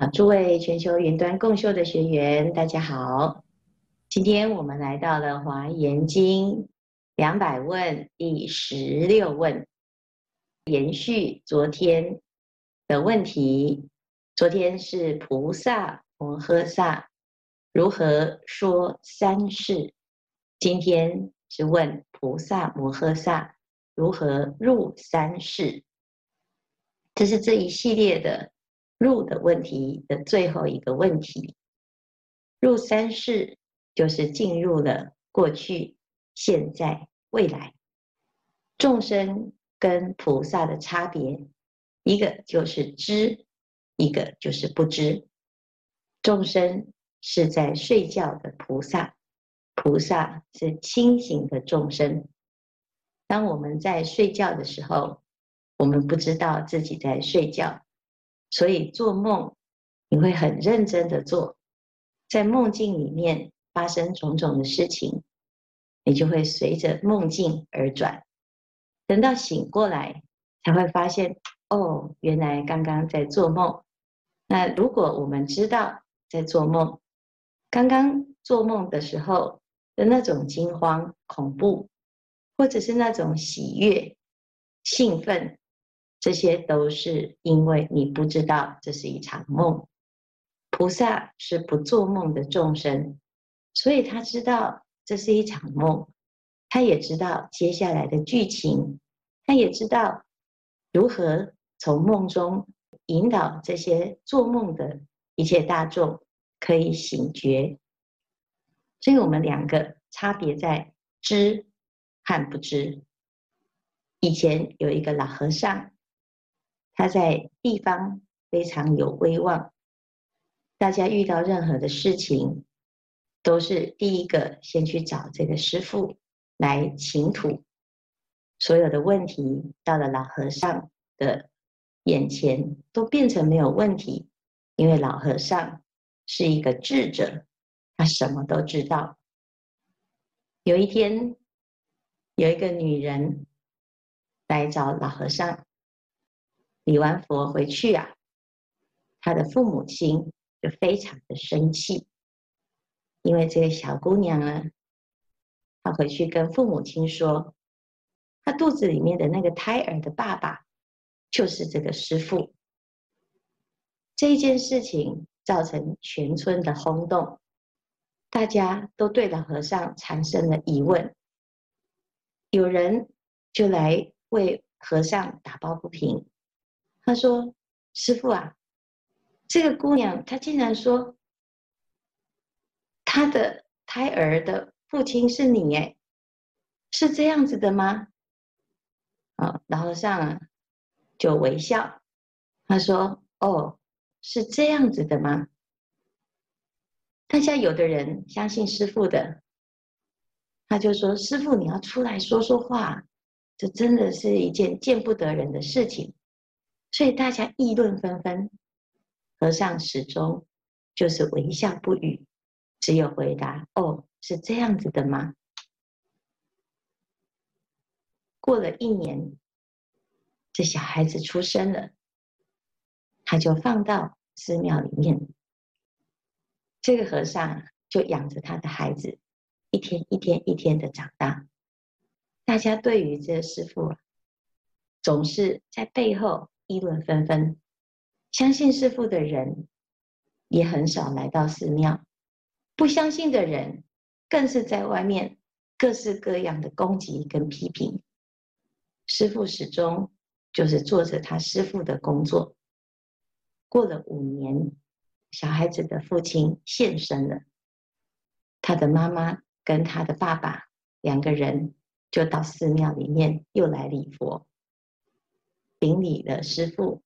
啊，诸位全球云端共修的学员，大家好。今天我们来到了《华严经》两百问第十六问，延续昨天的问题。昨天是菩萨摩诃萨如何说三世，今天是问菩萨摩诃萨如何入三世。这是这一系列的。入的问题的最后一个问题，入三世就是进入了过去、现在、未来。众生跟菩萨的差别，一个就是知，一个就是不知。众生是在睡觉的菩萨，菩萨是清醒的众生。当我们在睡觉的时候，我们不知道自己在睡觉。所以做梦，你会很认真的做，在梦境里面发生种种的事情，你就会随着梦境而转。等到醒过来，才会发现，哦，原来刚刚在做梦。那如果我们知道在做梦，刚刚做梦的时候的那种惊慌、恐怖，或者是那种喜悦、兴奋。这些都是因为你不知道这是一场梦。菩萨是不做梦的众生，所以他知道这是一场梦，他也知道接下来的剧情，他也知道如何从梦中引导这些做梦的一切大众可以醒觉。所以我们两个差别在知和不知。以前有一个老和尚。他在地方非常有威望，大家遇到任何的事情，都是第一个先去找这个师傅来请土。所有的问题到了老和尚的眼前，都变成没有问题，因为老和尚是一个智者，他什么都知道。有一天，有一个女人来找老和尚。礼完佛回去啊，他的父母亲就非常的生气，因为这个小姑娘呢，她回去跟父母亲说，她肚子里面的那个胎儿的爸爸就是这个师父。这一件事情造成全村的轰动，大家都对老和尚产生了疑问，有人就来为和尚打抱不平。他说：“师傅啊，这个姑娘她竟然说她的胎儿的父亲是你，哎，是这样子的吗？”啊，老和尚就微笑，他说：“哦，是这样子的吗？”大家有的人相信师傅的，他就说：“师傅，你要出来说说话，这真的是一件见不得人的事情。”所以大家议论纷纷，和尚始终就是微笑不语，只有回答：“哦，是这样子的吗？”过了一年，这小孩子出生了，他就放到寺庙里面。这个和尚就养着他的孩子，一天一天一天的长大。大家对于这个师父，总是在背后。议论纷纷，相信师父的人也很少来到寺庙，不相信的人更是在外面各式各样的攻击跟批评。师父始终就是做着他师父的工作。过了五年，小孩子的父亲现身了，他的妈妈跟他的爸爸两个人就到寺庙里面又来礼佛。顶礼的师傅，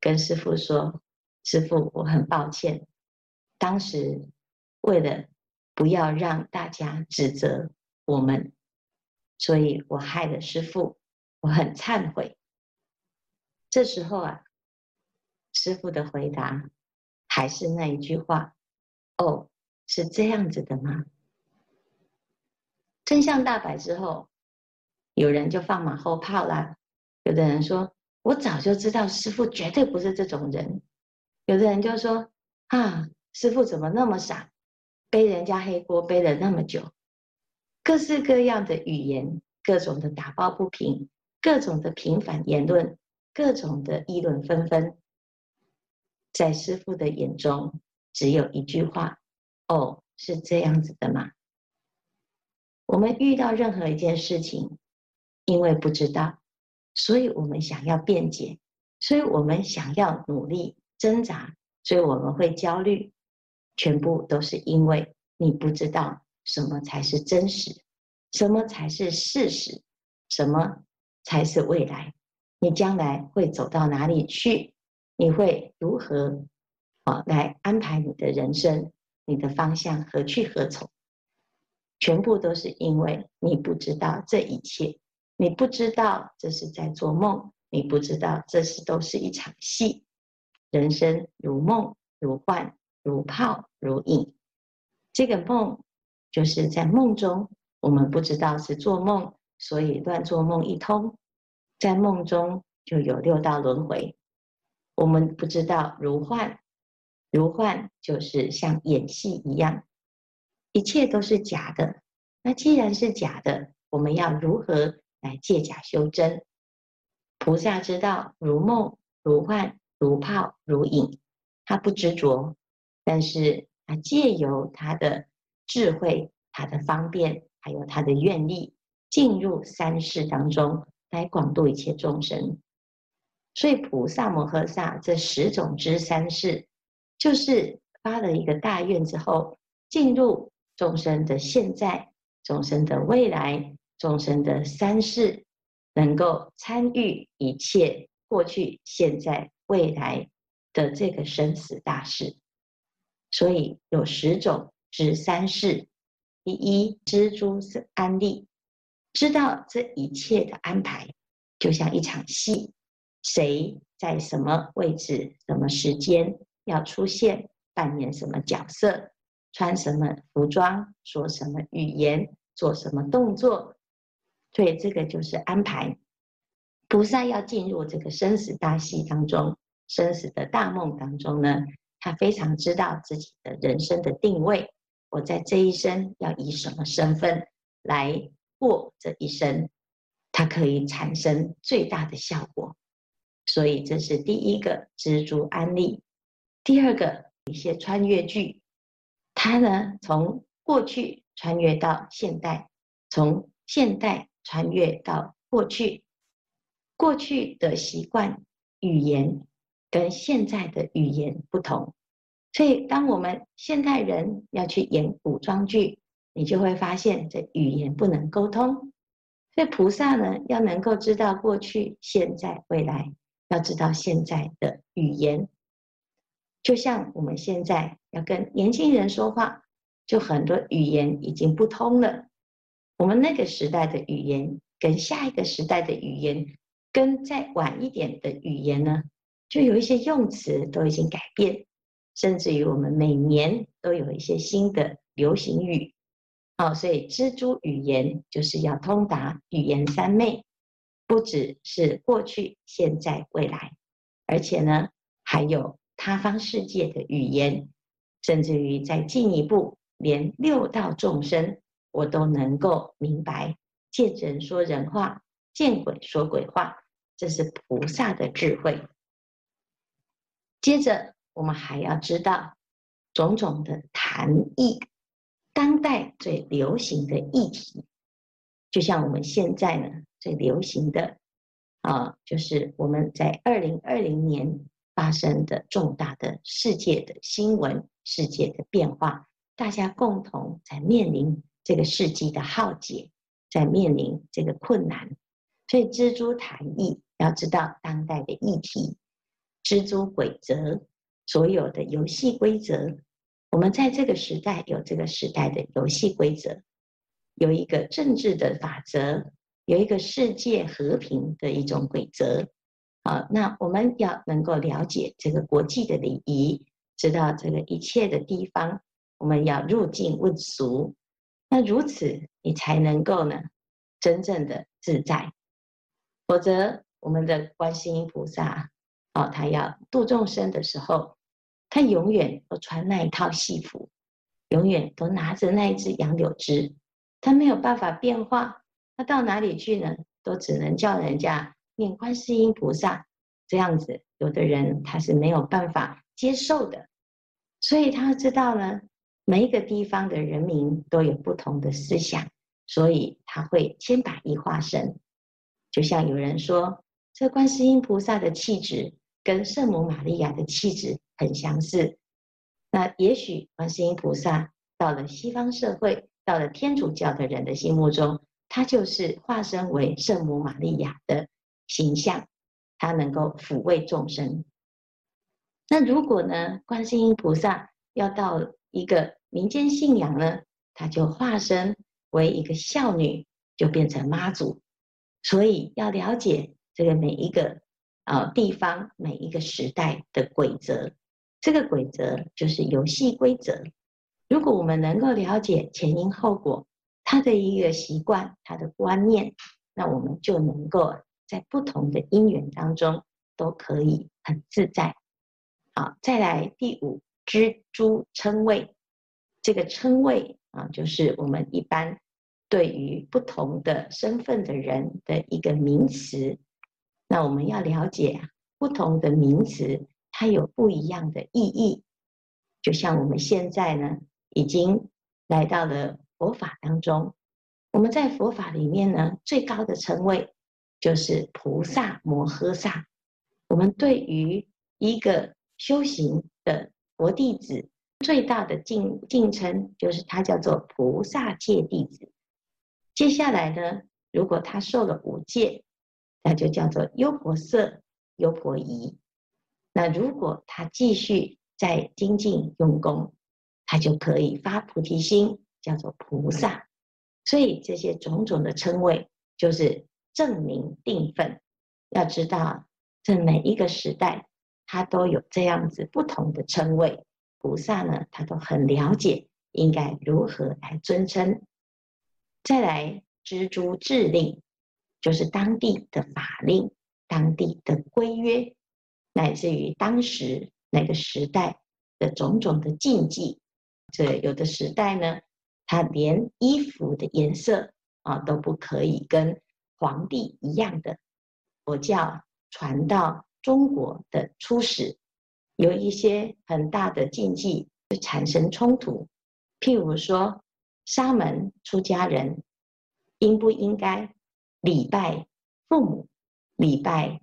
跟师傅说：“师傅，我很抱歉，当时为了不要让大家指责我们，所以我害了师傅，我很忏悔。”这时候啊，师傅的回答还是那一句话：“哦，是这样子的吗？”真相大白之后，有人就放马后炮啦。有的人说：“我早就知道师傅绝对不是这种人，有的人就说啊，师傅怎么那么傻，背人家黑锅背了那么久，各式各样的语言，各种的打抱不平，各种的平反言论，各种的议论纷纷，在师傅的眼中，只有一句话：哦，是这样子的吗？我们遇到任何一件事情，因为不知道，所以我们想要辩解，所以我们想要努力。挣扎，所以我们会焦虑，全部都是因为你不知道什么才是真实，什么才是事实，什么才是未来，你将来会走到哪里去？你会如何啊来安排你的人生？你的方向何去何从？全部都是因为你不知道这一切，你不知道这是在做梦，你不知道这是都是一场戏。人生如梦如幻如泡如影，这个梦就是在梦中，我们不知道是做梦，所以乱做梦一通，在梦中就有六道轮回。我们不知道如幻，如幻就是像演戏一样，一切都是假的。那既然是假的，我们要如何来借假修真？菩萨知道如梦如幻。如泡如影，他不执着，但是他借由他的智慧、他的方便，还有他的愿力，进入三世当中来广度一切众生。所以菩萨摩诃萨这十种之三世，就是发了一个大愿之后，进入众生的现在、众生的未来、众生的三世，能够参与一切过去、现在。未来的这个生死大事，所以有十种知三世。第一，知诸是安立，知道这一切的安排，就像一场戏，谁在什么位置、什么时间要出现，扮演什么角色，穿什么服装，说什么语言，做什么动作，所以这个就是安排。菩萨要进入这个生死大戏当中。生死的大梦当中呢，他非常知道自己的人生的定位。我在这一生要以什么身份来过这一生，它可以产生最大的效果。所以这是第一个知诸安利。第二个一些穿越剧，它呢从过去穿越到现代，从现代穿越到过去，过去的习惯语言。跟现在的语言不同，所以当我们现代人要去演古装剧，你就会发现这语言不能沟通。所以菩萨呢，要能够知道过去、现在、未来，要知道现在的语言。就像我们现在要跟年轻人说话，就很多语言已经不通了。我们那个时代的语言，跟下一个时代的语言，跟再晚一点的语言呢？就有一些用词都已经改变，甚至于我们每年都有一些新的流行语，哦，所以蜘蛛语言就是要通达语言三昧，不只是过去、现在、未来，而且呢，还有他方世界的语言，甚至于再进一步，连六道众生我都能够明白，见人说人话，见鬼说鬼话，这是菩萨的智慧。接着，我们还要知道种种的谈议，当代最流行的议题，就像我们现在呢最流行的啊，就是我们在二零二零年发生的重大的世界的新闻、世界的变化，大家共同在面临这个世纪的浩劫，在面临这个困难，所以蜘蛛谈议，要知道当代的议题。蜘蛛规则，所有的游戏规则，我们在这个时代有这个时代的游戏规则，有一个政治的法则，有一个世界和平的一种规则。好，那我们要能够了解这个国际的礼仪，知道这个一切的地方，我们要入境问俗。那如此，你才能够呢，真正的自在。否则，我们的观世音菩萨。哦，他要度众生的时候，他永远都穿那一套戏服，永远都拿着那一支杨柳枝，他没有办法变化。他到哪里去呢？都只能叫人家念观世音菩萨这样子。有的人他是没有办法接受的，所以他知道呢，每一个地方的人民都有不同的思想，所以他会千百亿化身。就像有人说，这观世音菩萨的气质跟圣母玛利亚的气质很相似。那也许观世音菩萨到了西方社会，到了天主教的人的心目中，他就是化身为圣母玛利亚的形象，他能够抚慰众生。那如果呢，观世音菩萨要到一个民间信仰呢，他就化身为一个孝女，就变成妈祖。所以要了解这个每一个啊地方、每一个时代的规则，这个规则就是游戏规则。如果我们能够了解前因后果，他的一个习惯、他的观念，那我们就能够在不同的因缘当中都可以很自在。好，再来第五，蜘蛛称谓。这个称谓啊，就是我们一般对于不同的身份的人的一个名词。那我们要了解不同的名词，它有不一样的意义。就像我们现在呢，已经来到了佛法当中，我们在佛法里面呢，最高的称谓就是菩萨摩诃萨。我们对于一个修行的佛弟子，最大的敬敬称就是他叫做菩萨戒弟子。接下来呢，如果他受了五戒，那就叫做优婆塞、优婆夷。那如果他继续在精进用功，他就可以发菩提心。叫做菩萨，所以这些种种的称谓就是证明定分。要知道，在每一个时代，他都有这样子不同的称谓。菩萨呢，他都很了解应该如何来尊称。再来，知诸制令，就是当地的法令、当地的规约，乃至于当时那个时代的种种的禁忌。这有的时代呢。他连衣服的颜色啊都不可以跟皇帝一样的。佛教传到中国的初始，有一些很大的禁忌就产生冲突。譬如说，沙门出家人应不应该礼拜父母、礼拜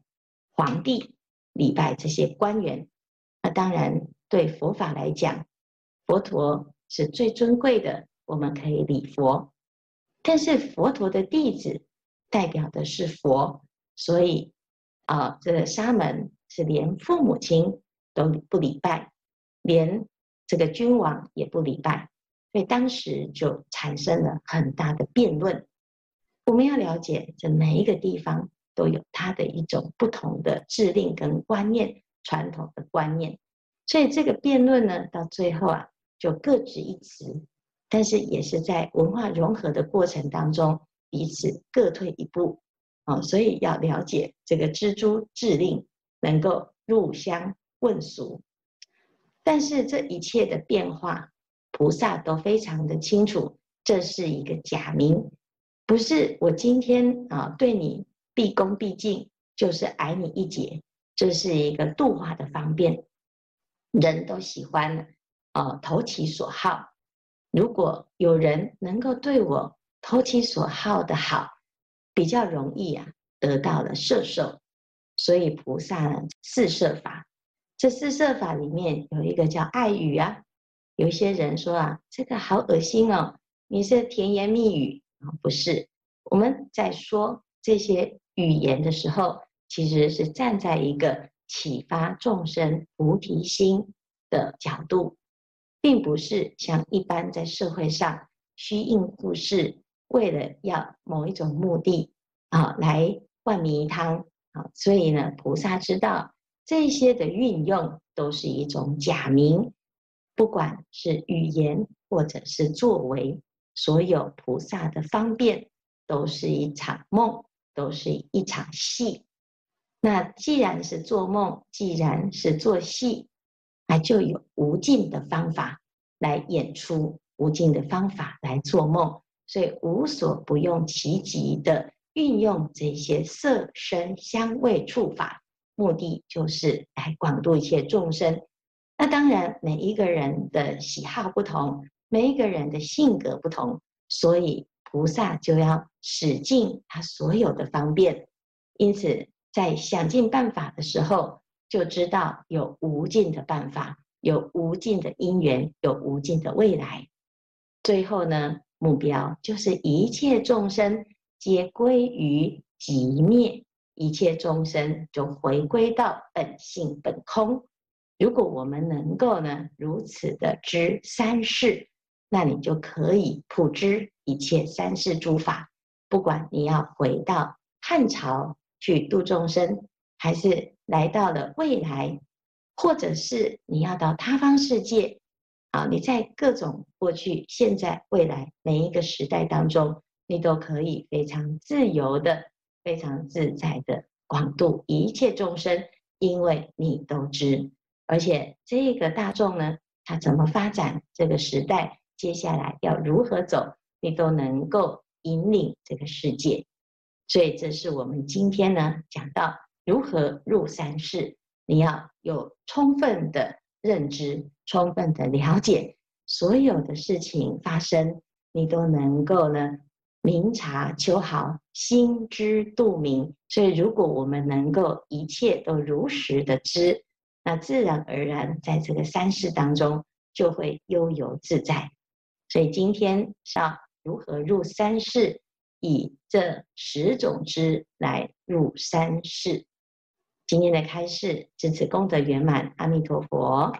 皇帝、礼拜这些官员？那当然，对佛法来讲，佛陀是最尊贵的。我们可以礼佛，但是佛陀的弟子代表的是佛，所以啊，这个沙门是连父母亲都不礼拜，连这个君王也不礼拜，所以当时就产生了很大的辩论。我们要了解，这每一个地方都有它的一种不同的制令跟观念、传统的观念，所以这个辩论呢，到最后啊，就各执一词。但是也是在文化融合的过程当中，彼此各退一步，啊，所以要了解这个蜘蛛制令，能够入乡问俗。但是这一切的变化，菩萨都非常的清楚，这是一个假名，不是我今天啊对你毕恭毕敬，就是矮你一截，这是一个度化的方便。人都喜欢啊投其所好。如果有人能够对我投其所好的好，比较容易啊得到了摄受。所以菩萨呢，四摄法，这四摄法里面有一个叫爱语啊。有些人说啊，这个好恶心哦，你是甜言蜜语啊？不是，我们在说这些语言的时候，其实是站在一个启发众生菩提心的角度。并不是像一般在社会上虚应故事，为了要某一种目的啊来灌迷汤啊，所以呢，菩萨知道这些的运用都是一种假名，不管是语言或者是作为，所有菩萨的方便都是一场梦，都是一场戏。那既然是做梦，既然是做戏。那就有无尽的方法来演出，无尽的方法来做梦，所以无所不用其极的运用这些色声香味触法，目的就是来广度一切众生。那当然，每一个人的喜好不同，每一个人的性格不同，所以菩萨就要使尽他所有的方便。因此，在想尽办法的时候，就知道有无尽的办法，有无尽的因缘，有无尽的未来。最后呢，目标就是一切众生皆归于寂灭，一切众生就回归到本性本空。如果我们能够呢如此的知三世，那你就可以普知一切三世诸法。不管你要回到汉朝去度众生，还是来到了未来，或者是你要到他方世界，啊，你在各种过去、现在、未来每一个时代当中，你都可以非常自由的、非常自在的广度一切众生，因为你都知。而且这个大众呢，他怎么发展？这个时代接下来要如何走？你都能够引领这个世界。所以这是我们今天呢讲到如何入三世，你要有充分的认知、充分的了解，所有的事情发生，你都能够呢明察秋毫、心知肚明。所以如果我们能够一切都如实的知。那自然而然，在这个三世当中就会悠游自在。所以今天上如何入三世，以这十种知来入三世。今天的开示至此功德圆满，阿弥陀佛。